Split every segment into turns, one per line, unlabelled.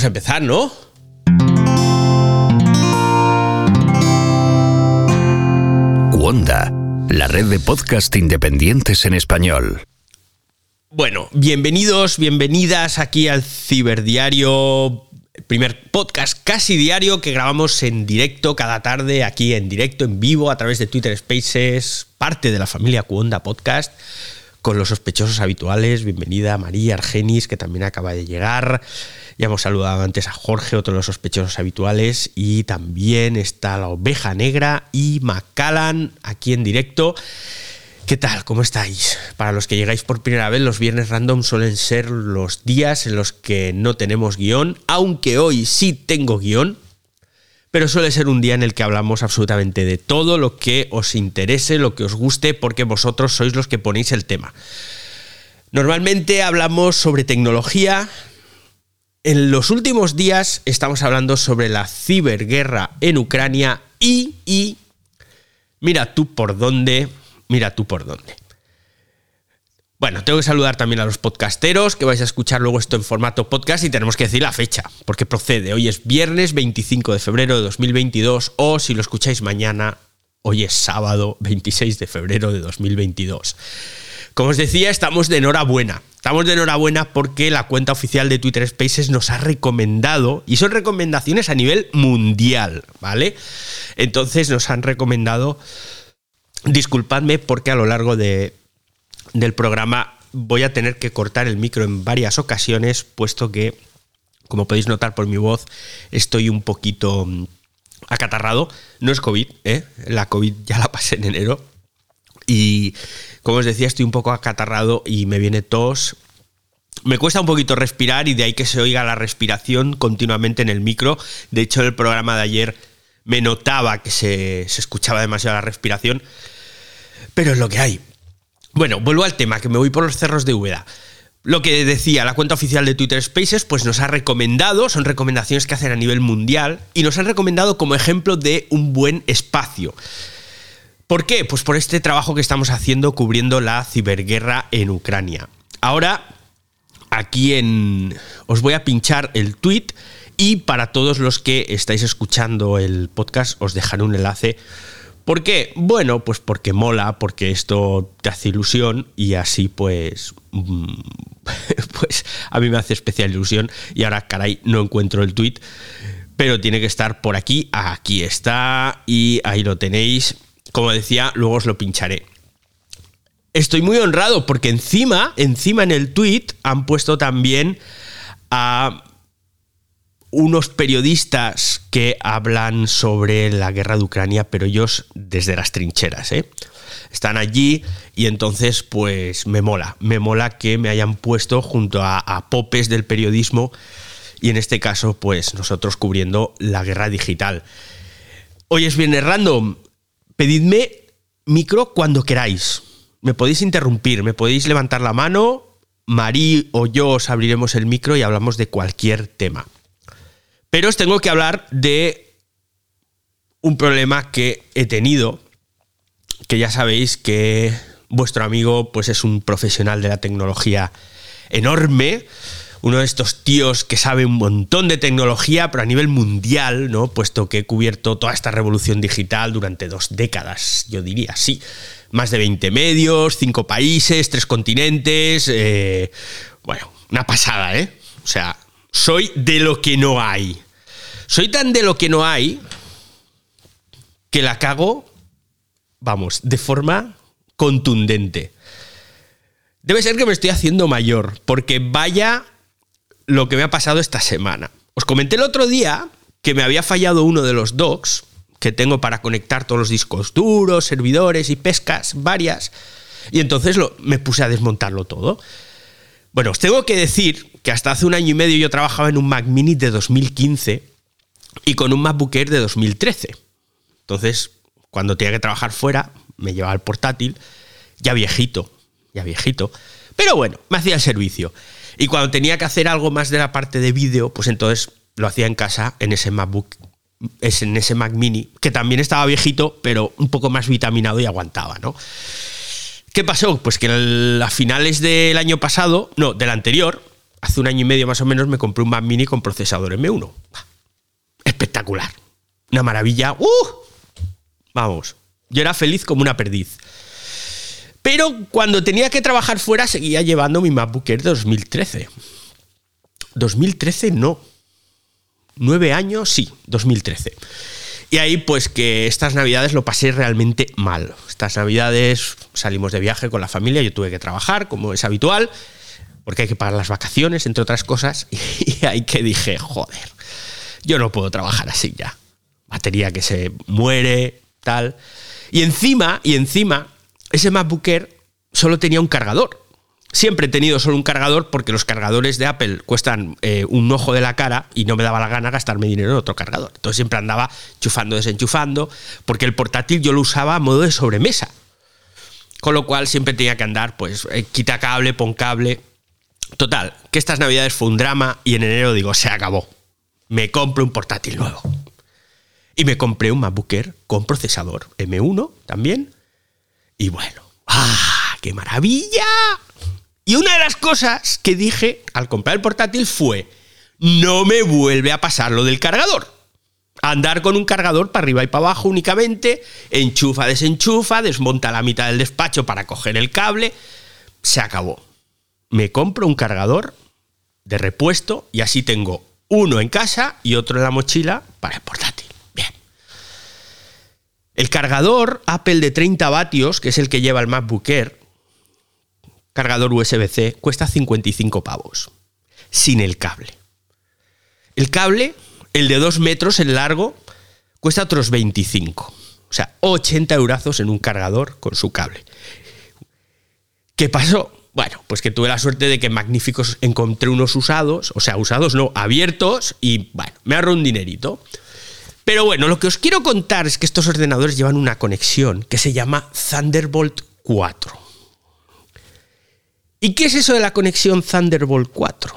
vamos a empezar, ¿no?
Wanda, la red de podcast independientes en español.
Bueno, bienvenidos, bienvenidas aquí al Ciberdiario, primer podcast casi diario que grabamos en directo cada tarde, aquí en directo, en vivo, a través de Twitter Spaces, parte de la familia Cuonda Podcast, con los sospechosos habituales. Bienvenida María Argenis, que también acaba de llegar. Ya hemos saludado antes a Jorge, otro de los sospechosos habituales, y también está la oveja negra y Macallan aquí en directo. ¿Qué tal? ¿Cómo estáis? Para los que llegáis por primera vez, los viernes random suelen ser los días en los que no tenemos guion, aunque hoy sí tengo guion, pero suele ser un día en el que hablamos absolutamente de todo lo que os interese, lo que os guste, porque vosotros sois los que ponéis el tema. Normalmente hablamos sobre tecnología, en los últimos días estamos hablando sobre la ciberguerra en Ucrania y, y mira tú por dónde, mira tú por dónde. Bueno, tengo que saludar también a los podcasteros, que vais a escuchar luego esto en formato podcast y tenemos que decir la fecha, porque procede. Hoy es viernes 25 de febrero de 2022 o si lo escucháis mañana, hoy es sábado 26 de febrero de 2022. Como os decía, estamos de enhorabuena. Estamos de enhorabuena porque la cuenta oficial de Twitter Spaces nos ha recomendado, y son recomendaciones a nivel mundial, ¿vale? Entonces nos han recomendado, disculpadme porque a lo largo de, del programa voy a tener que cortar el micro en varias ocasiones, puesto que, como podéis notar por mi voz, estoy un poquito mm, acatarrado. No es COVID, ¿eh? La COVID ya la pasé en enero. Y como os decía, estoy un poco acatarrado y me viene tos. Me cuesta un poquito respirar y de ahí que se oiga la respiración continuamente en el micro. De hecho, el programa de ayer me notaba que se, se escuchaba demasiado la respiración. Pero es lo que hay. Bueno, vuelvo al tema, que me voy por los cerros de Úbeda. Lo que decía la cuenta oficial de Twitter Spaces, pues nos ha recomendado, son recomendaciones que hacen a nivel mundial, y nos han recomendado como ejemplo de un buen espacio. ¿Por qué? Pues por este trabajo que estamos haciendo cubriendo la ciberguerra en Ucrania. Ahora, aquí en... os voy a pinchar el tweet y para todos los que estáis escuchando el podcast os dejaré un enlace. ¿Por qué? Bueno, pues porque mola, porque esto te hace ilusión y así pues... Pues a mí me hace especial ilusión y ahora, caray, no encuentro el tweet, pero tiene que estar por aquí, aquí está y ahí lo tenéis como decía, luego os lo pincharé. Estoy muy honrado porque encima, encima en el tweet han puesto también a unos periodistas que hablan sobre la guerra de Ucrania, pero ellos desde las trincheras, ¿eh? Están allí y entonces pues me mola, me mola que me hayan puesto junto a, popes del periodismo y en este caso pues nosotros cubriendo la guerra digital. Hoy es viernes random, pedidme micro cuando queráis. Me podéis interrumpir, me podéis levantar la mano, Marí o yo os abriremos el micro y hablamos de cualquier tema. Pero os tengo que hablar de un problema que he tenido, que ya sabéis que vuestro amigo pues es un profesional de la tecnología enorme, uno de estos tíos que sabe un montón de tecnología, pero a nivel mundial, ¿no? Puesto que he cubierto toda esta revolución digital durante dos décadas, yo diría, sí. Más de 20 medios, 5 países, 3 continentes. Eh, bueno, una pasada, ¿eh? O sea, soy de lo que no hay. Soy tan de lo que no hay que la cago, vamos, de forma contundente. Debe ser que me estoy haciendo mayor, porque vaya lo que me ha pasado esta semana. Os comenté el otro día que me había fallado uno de los docks que tengo para conectar todos los discos duros, servidores y pescas varias. Y entonces me puse a desmontarlo todo. Bueno, os tengo que decir que hasta hace un año y medio yo trabajaba en un Mac Mini de 2015 y con un MacBook Air de 2013. Entonces, cuando tenía que trabajar fuera, me llevaba el portátil, ya viejito, ya viejito. Pero bueno, me hacía el servicio. Y cuando tenía que hacer algo más de la parte de vídeo, pues entonces lo hacía en casa, en ese MacBook, en ese Mac Mini, que también estaba viejito, pero un poco más vitaminado y aguantaba, ¿no? ¿Qué pasó? Pues que a finales del año pasado, no, del anterior, hace un año y medio más o menos me compré un Mac Mini con procesador M1. Espectacular. Una maravilla. ¡Uh! Vamos, yo era feliz como una perdiz. Pero cuando tenía que trabajar fuera seguía llevando mi MacBook Air de 2013. 2013 no. Nueve años, sí, 2013. Y ahí pues que estas navidades lo pasé realmente mal. Estas navidades salimos de viaje con la familia, yo tuve que trabajar como es habitual, porque hay que pagar las vacaciones, entre otras cosas, y ahí que dije, joder, yo no puedo trabajar así ya. Batería que se muere, tal. Y encima, y encima, ese MacBook Air solo tenía un cargador. Siempre he tenido solo un cargador porque los cargadores de Apple cuestan eh, un ojo de la cara y no me daba la gana gastarme dinero en otro cargador. Entonces siempre andaba chufando, desenchufando, porque el portátil yo lo usaba a modo de sobremesa. Con lo cual siempre tenía que andar, pues, eh, quita cable, pon cable. Total, que estas navidades fue un drama y en enero digo, se acabó. Me compro un portátil nuevo. Y me compré un MacBook Air con procesador M1 también. Y bueno, ¡ah! ¡Qué maravilla! Y una de las cosas que dije al comprar el portátil fue, no me vuelve a pasar lo del cargador. Andar con un cargador para arriba y para abajo únicamente, enchufa, desenchufa, desmonta la mitad del despacho para coger el cable, se acabó. Me compro un cargador de repuesto y así tengo uno en casa y otro en la mochila para el portátil. El cargador Apple de 30 vatios, que es el que lleva el MacBook Air, cargador USB-C, cuesta 55 pavos, sin el cable. El cable, el de 2 metros en largo, cuesta otros 25. O sea, 80 eurazos en un cargador con su cable. ¿Qué pasó? Bueno, pues que tuve la suerte de que magníficos encontré unos usados, o sea, usados no, abiertos, y bueno, me ahorró un dinerito. Pero bueno, lo que os quiero contar es que estos ordenadores llevan una conexión que se llama Thunderbolt 4. ¿Y qué es eso de la conexión Thunderbolt 4?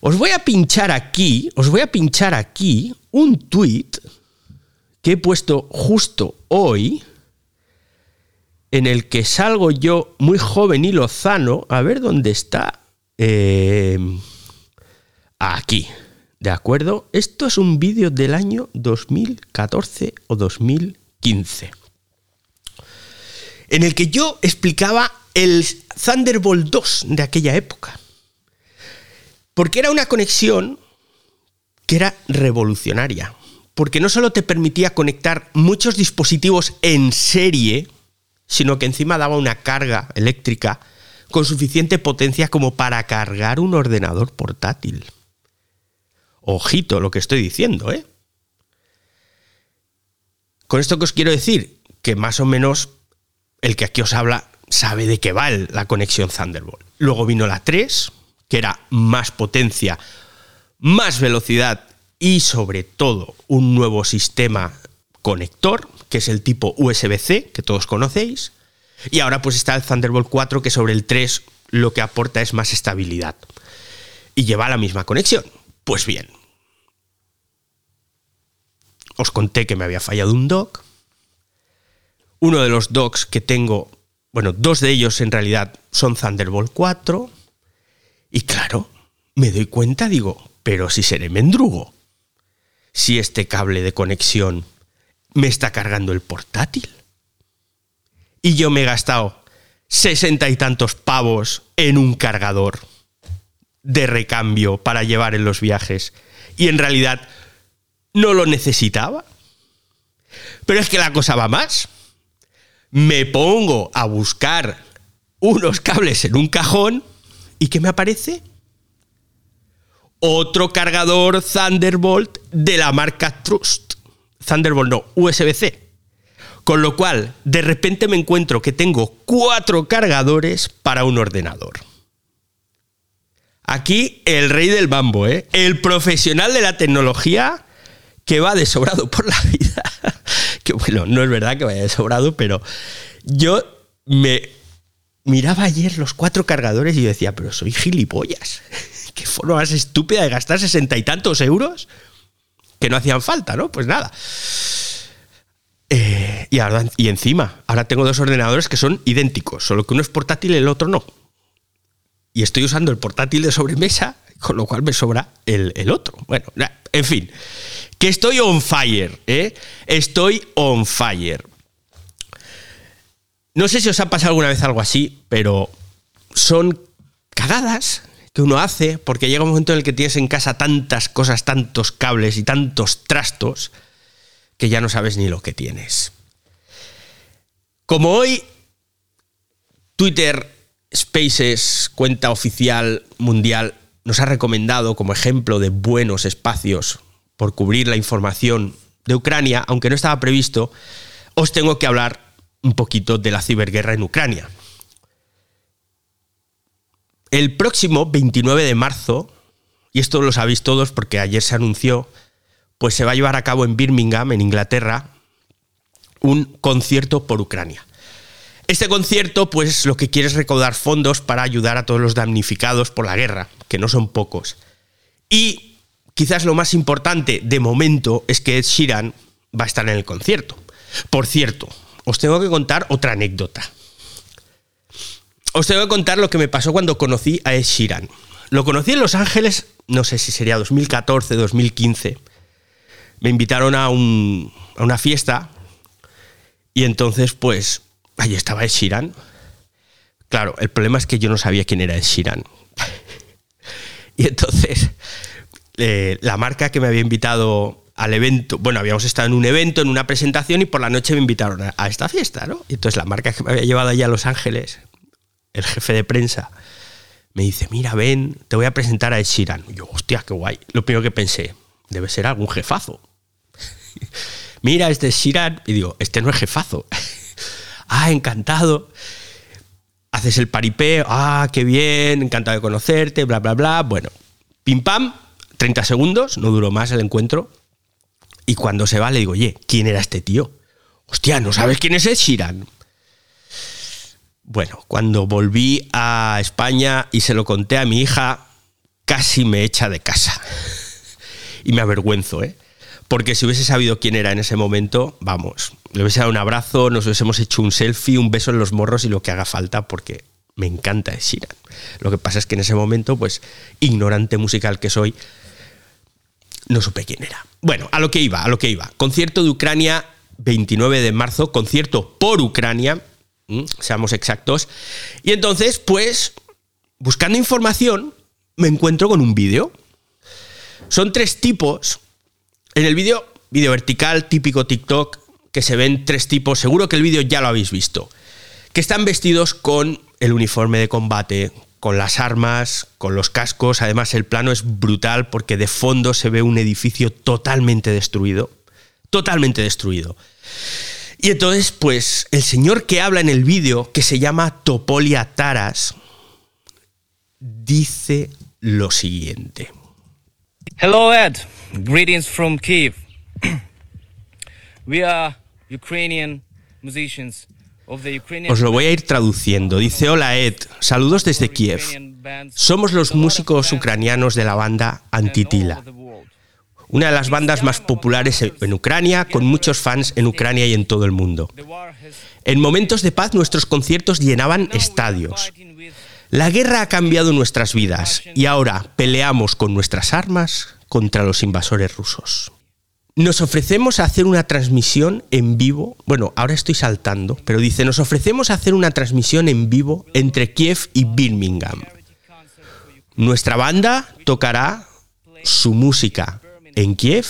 Os voy a pinchar aquí, os voy a pinchar aquí un tweet que he puesto justo hoy, en el que salgo yo muy joven y lozano, a ver dónde está. Eh, aquí. ¿De acuerdo? Esto es un vídeo del año 2014 o 2015, en el que yo explicaba el Thunderbolt 2 de aquella época. Porque era una conexión que era revolucionaria. Porque no solo te permitía conectar muchos dispositivos en serie, sino que encima daba una carga eléctrica con suficiente potencia como para cargar un ordenador portátil. Ojito lo que estoy diciendo, ¿eh? Con esto que os quiero decir, que más o menos el que aquí os habla sabe de qué va la conexión Thunderbolt. Luego vino la 3, que era más potencia, más velocidad y sobre todo un nuevo sistema conector, que es el tipo USB-C, que todos conocéis. Y ahora pues está el Thunderbolt 4, que sobre el 3 lo que aporta es más estabilidad. Y lleva la misma conexión. Pues bien, os conté que me había fallado un dock. Uno de los docks que tengo, bueno, dos de ellos en realidad son Thunderbolt 4. Y claro, me doy cuenta, digo, pero si seré mendrugo. Si este cable de conexión me está cargando el portátil. Y yo me he gastado sesenta y tantos pavos en un cargador de recambio para llevar en los viajes y en realidad no lo necesitaba. Pero es que la cosa va más. Me pongo a buscar unos cables en un cajón y ¿qué me aparece? Otro cargador Thunderbolt de la marca Trust. Thunderbolt no, USB-C. Con lo cual, de repente me encuentro que tengo cuatro cargadores para un ordenador. Aquí el rey del bambo, ¿eh? El profesional de la tecnología que va de sobrado por la vida. Que bueno, no es verdad que vaya de sobrado, pero yo me miraba ayer los cuatro cargadores y yo decía, pero soy gilipollas. Qué forma más estúpida de gastar sesenta y tantos euros que no hacían falta, ¿no? Pues nada. Eh, y, ahora, y encima, ahora tengo dos ordenadores que son idénticos, solo que uno es portátil y el otro no. y estoy usando el portátil de sobremesa, con lo cual me sobra el, el otro. Bueno, en fin, que estoy on fire, ¿eh? Estoy on fire. No sé si os ha pasado alguna vez algo así, pero son cagadas que uno hace porque llega un momento en el que tienes en casa tantas cosas, tantos cables y tantos trastos que ya no sabes ni lo que tienes. Como hoy Twitter Spaces, cuenta oficial mundial, nos ha recomendado como ejemplo de buenos espacios por cubrir la información de Ucrania, aunque no estaba previsto, os tengo que hablar un poquito de la ciberguerra en Ucrania. El próximo 29 de marzo, y esto lo sabéis todos porque ayer se anunció, pues se va a llevar a cabo en Birmingham, en Inglaterra, un concierto por Ucrania. Este concierto, pues lo que quiere es recaudar fondos para ayudar a todos los damnificados por la guerra, que no son pocos. Y quizás lo más importante de momento es que Ed Sheeran va a estar en el concierto. Por cierto, os tengo que contar otra anécdota. Os tengo que contar lo que me pasó cuando conocí a Ed Sheeran. Lo conocí en Los Ángeles, no sé si sería 2014, 2015. Me invitaron a, una fiesta y entonces, pues, Ahí estaba Ed Sheeran. Claro, el problema es que yo no sabía quién era Ed Sheeran. y entonces, eh, la marca que me había invitado al evento, bueno, habíamos estado en un evento, en una presentación, y por la noche me invitaron a, esta fiesta, ¿no? Y entonces la marca que me había llevado allá a Los Ángeles, el jefe de prensa, me dice, mira, ven, te voy a presentar a Ed Sheeran. Y yo, hostia, qué guay. Lo primero que pensé, debe ser algún jefazo. mira, este es Sheeran. Y digo, este no es jefazo ah, encantado. Haces el paripé, ah, qué bien, encantado de conocerte, bla, bla, bla. Bueno, pim pam, 30 segundos, no duró más el encuentro. Y cuando se va le digo, oye, ¿quién era este tío? Hostia, ¿no sabes quién es Ed Sheeran? Bueno, cuando volví a España y se lo conté a mi hija, casi me echa de casa. y me avergüenzo, ¿eh? Porque si hubiese sabido quién era en ese momento, vamos, le hubiese dado un abrazo, nos hubiésemos hecho un selfie, un beso en los morros y lo que haga falta, porque me encanta Sheeran. Lo que pasa es que en ese momento, pues, ignorante musical que soy, no supe quién era. Bueno, a lo que iba, a lo que iba. Concierto de Ucrania, 29 de marzo, concierto por Ucrania, seamos exactos. Y entonces, pues, buscando información, me encuentro con un vídeo. Son tres tipos en el vídeo, vídeo vertical, típico TikTok, que se ven tres tipos, seguro que el vídeo ya lo habéis visto, que están vestidos con el uniforme de combate, con las armas, con los cascos, además el plano es brutal porque de fondo se ve un edificio totalmente destruido, totalmente destruido. Y entonces, pues, el señor que habla en el vídeo, que se llama Topolia Taras, dice lo siguiente.
Hello, Ed. Greetings from Kiev. We are Ukrainian musicians
Os lo voy a ir traduciendo. Dice, hola Ed, saludos desde Kiev. Somos los músicos ucranianos de la banda Antitila, una de las bandas más populares en Ucrania, con muchos fans en Ucrania y en todo el mundo. En momentos de paz nuestros conciertos llenaban estadios. La guerra ha cambiado nuestras vidas y ahora peleamos con nuestras armas contra los invasores rusos. Nos ofrecemos a hacer una transmisión en vivo. Bueno, ahora estoy saltando, pero dice, nos ofrecemos a hacer una transmisión en vivo entre Kiev y Birmingham. Nuestra banda tocará su música en Kiev,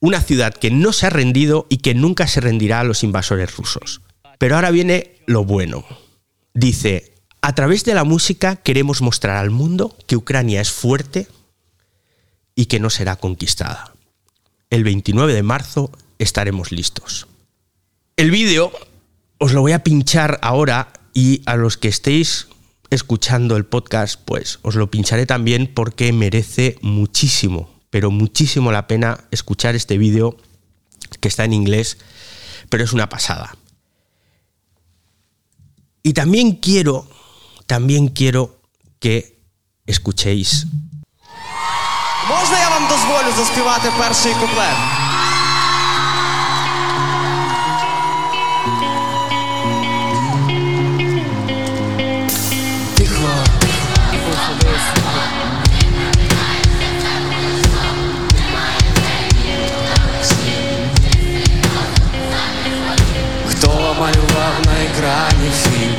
una ciudad que no se ha rendido y que nunca se rendirá a los invasores rusos. Pero ahora viene lo bueno. Dice, a través de la música queremos mostrar al mundo que Ucrania es fuerte, y que no será conquistada. El 29 de marzo estaremos listos. El vídeo os lo voy a pinchar ahora y a los que estéis escuchando el podcast, pues os lo pincharé también porque merece muchísimo, pero muchísimo la pena escuchar este vídeo que está en inglés, pero es una pasada. Y también quiero, también quiero que escuchéis
Можна я вам дозволю заспівати перший куплет? Хто малював на екрані фільм?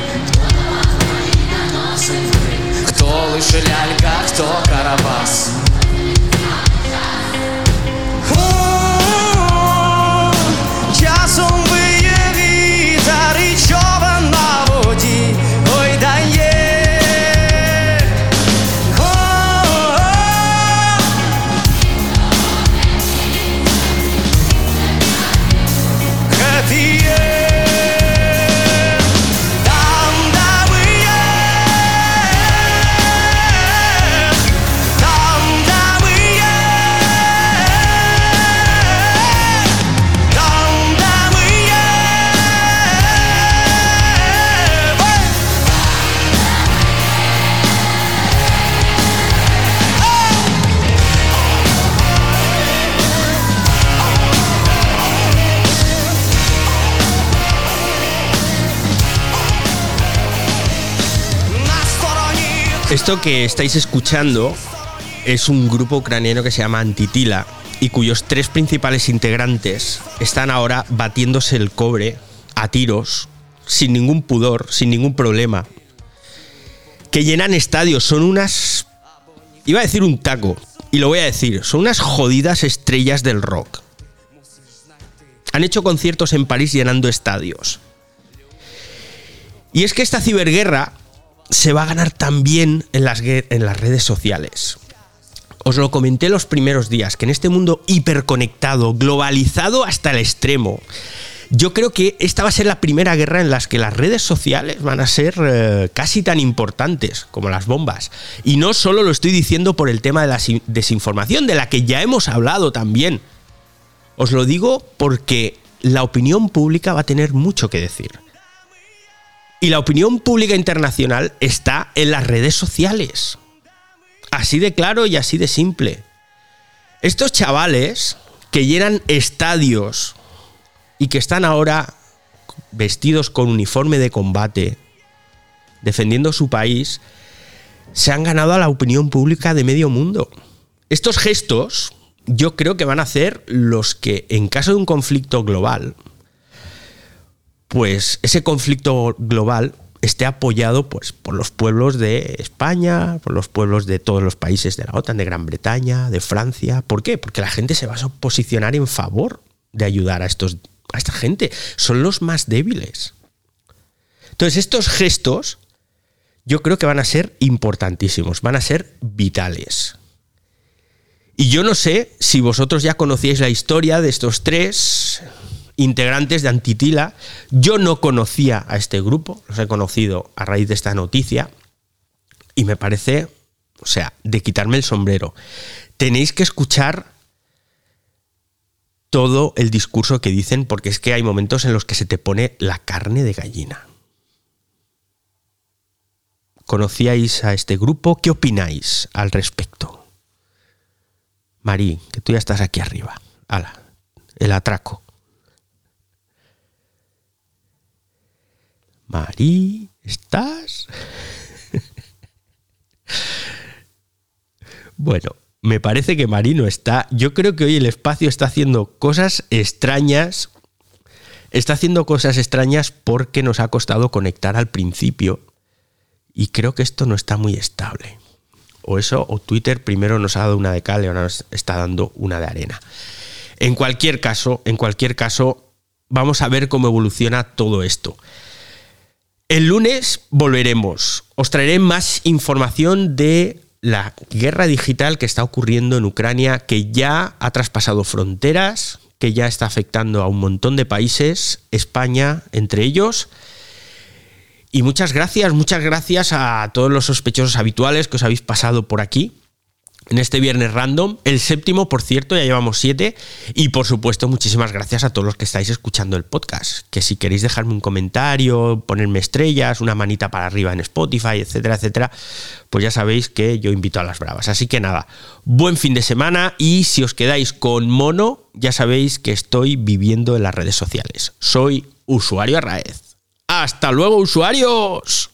Хто лише лялька, хто карабас?
Esto que estáis escuchando es un grupo ucraniano que se llama Antitila y cuyos tres principales integrantes están ahora batiéndose el cobre a tiros, sin ningún pudor, sin ningún problema. Que llenan estadios, son unas... Iba a decir un taco, y lo voy a decir, son unas jodidas estrellas del rock. Han hecho conciertos en París llenando estadios. Y es que esta ciberguerra se va a ganar también en las, en las redes sociales. Os lo comenté los primeros días, que en este mundo hiperconectado, globalizado hasta el extremo, yo creo que esta va a ser la primera guerra en las que las redes sociales van a ser eh, casi tan importantes como las bombas. Y no solo lo estoy diciendo por el tema de la si- desinformación, de la que ya hemos hablado también. Os lo digo porque la opinión pública va a tener mucho que decir. Y la opinión pública internacional está en las redes sociales. Así de claro y así de simple. Estos chavales que llenan estadios y que están ahora vestidos con uniforme de combate, defendiendo su país, se han ganado a la opinión pública de medio mundo. Estos gestos yo creo que van a ser los que, en caso de un conflicto global, pues ese conflicto global esté apoyado pues, por los pueblos de España, por los pueblos de todos los países de la OTAN, de Gran Bretaña, de Francia. ¿Por qué? Porque la gente se va a posicionar en favor de ayudar a, estos, a esta gente. Son los más débiles. Entonces, estos gestos yo creo que van a ser importantísimos, van a ser vitales. Y yo no sé si vosotros ya conocíais la historia de estos tres integrantes de Antitila. Yo no conocía a este grupo, los he conocido a raíz de esta noticia y me parece, o sea, de quitarme el sombrero. Tenéis que escuchar todo el discurso que dicen porque es que hay momentos en los que se te pone la carne de gallina. ¿Conocíais a este grupo? ¿Qué opináis al respecto? Marí, que tú ya estás aquí arriba. Ala, el atraco. Marí, ¿estás? bueno, me parece que Marí no está. Yo creo que hoy el espacio está haciendo cosas extrañas. Está haciendo cosas extrañas porque nos ha costado conectar al principio. Y creo que esto no está muy estable. O eso, o Twitter primero nos ha dado una de cal y ahora nos está dando una de arena. En cualquier caso, en cualquier caso, vamos a ver cómo evoluciona todo esto. El lunes volveremos. Os traeré más información de la guerra digital que está ocurriendo en Ucrania, que ya ha traspasado fronteras, que ya está afectando a un montón de países, España entre ellos. Y muchas gracias, muchas gracias a todos los sospechosos habituales que os habéis pasado por aquí en este viernes random. El séptimo, por cierto, ya llevamos siete. Y por supuesto, muchísimas gracias a todos los que estáis escuchando el podcast. Que si queréis dejarme un comentario, ponerme estrellas, una manita para arriba en Spotify, etcétera, etcétera, pues ya sabéis que yo invito a las bravas. Así que nada, buen fin de semana y si os quedáis con mono, ya sabéis que estoy viviendo en las redes sociales. Soy usuario Arraez. ¡Hasta luego, usuarios!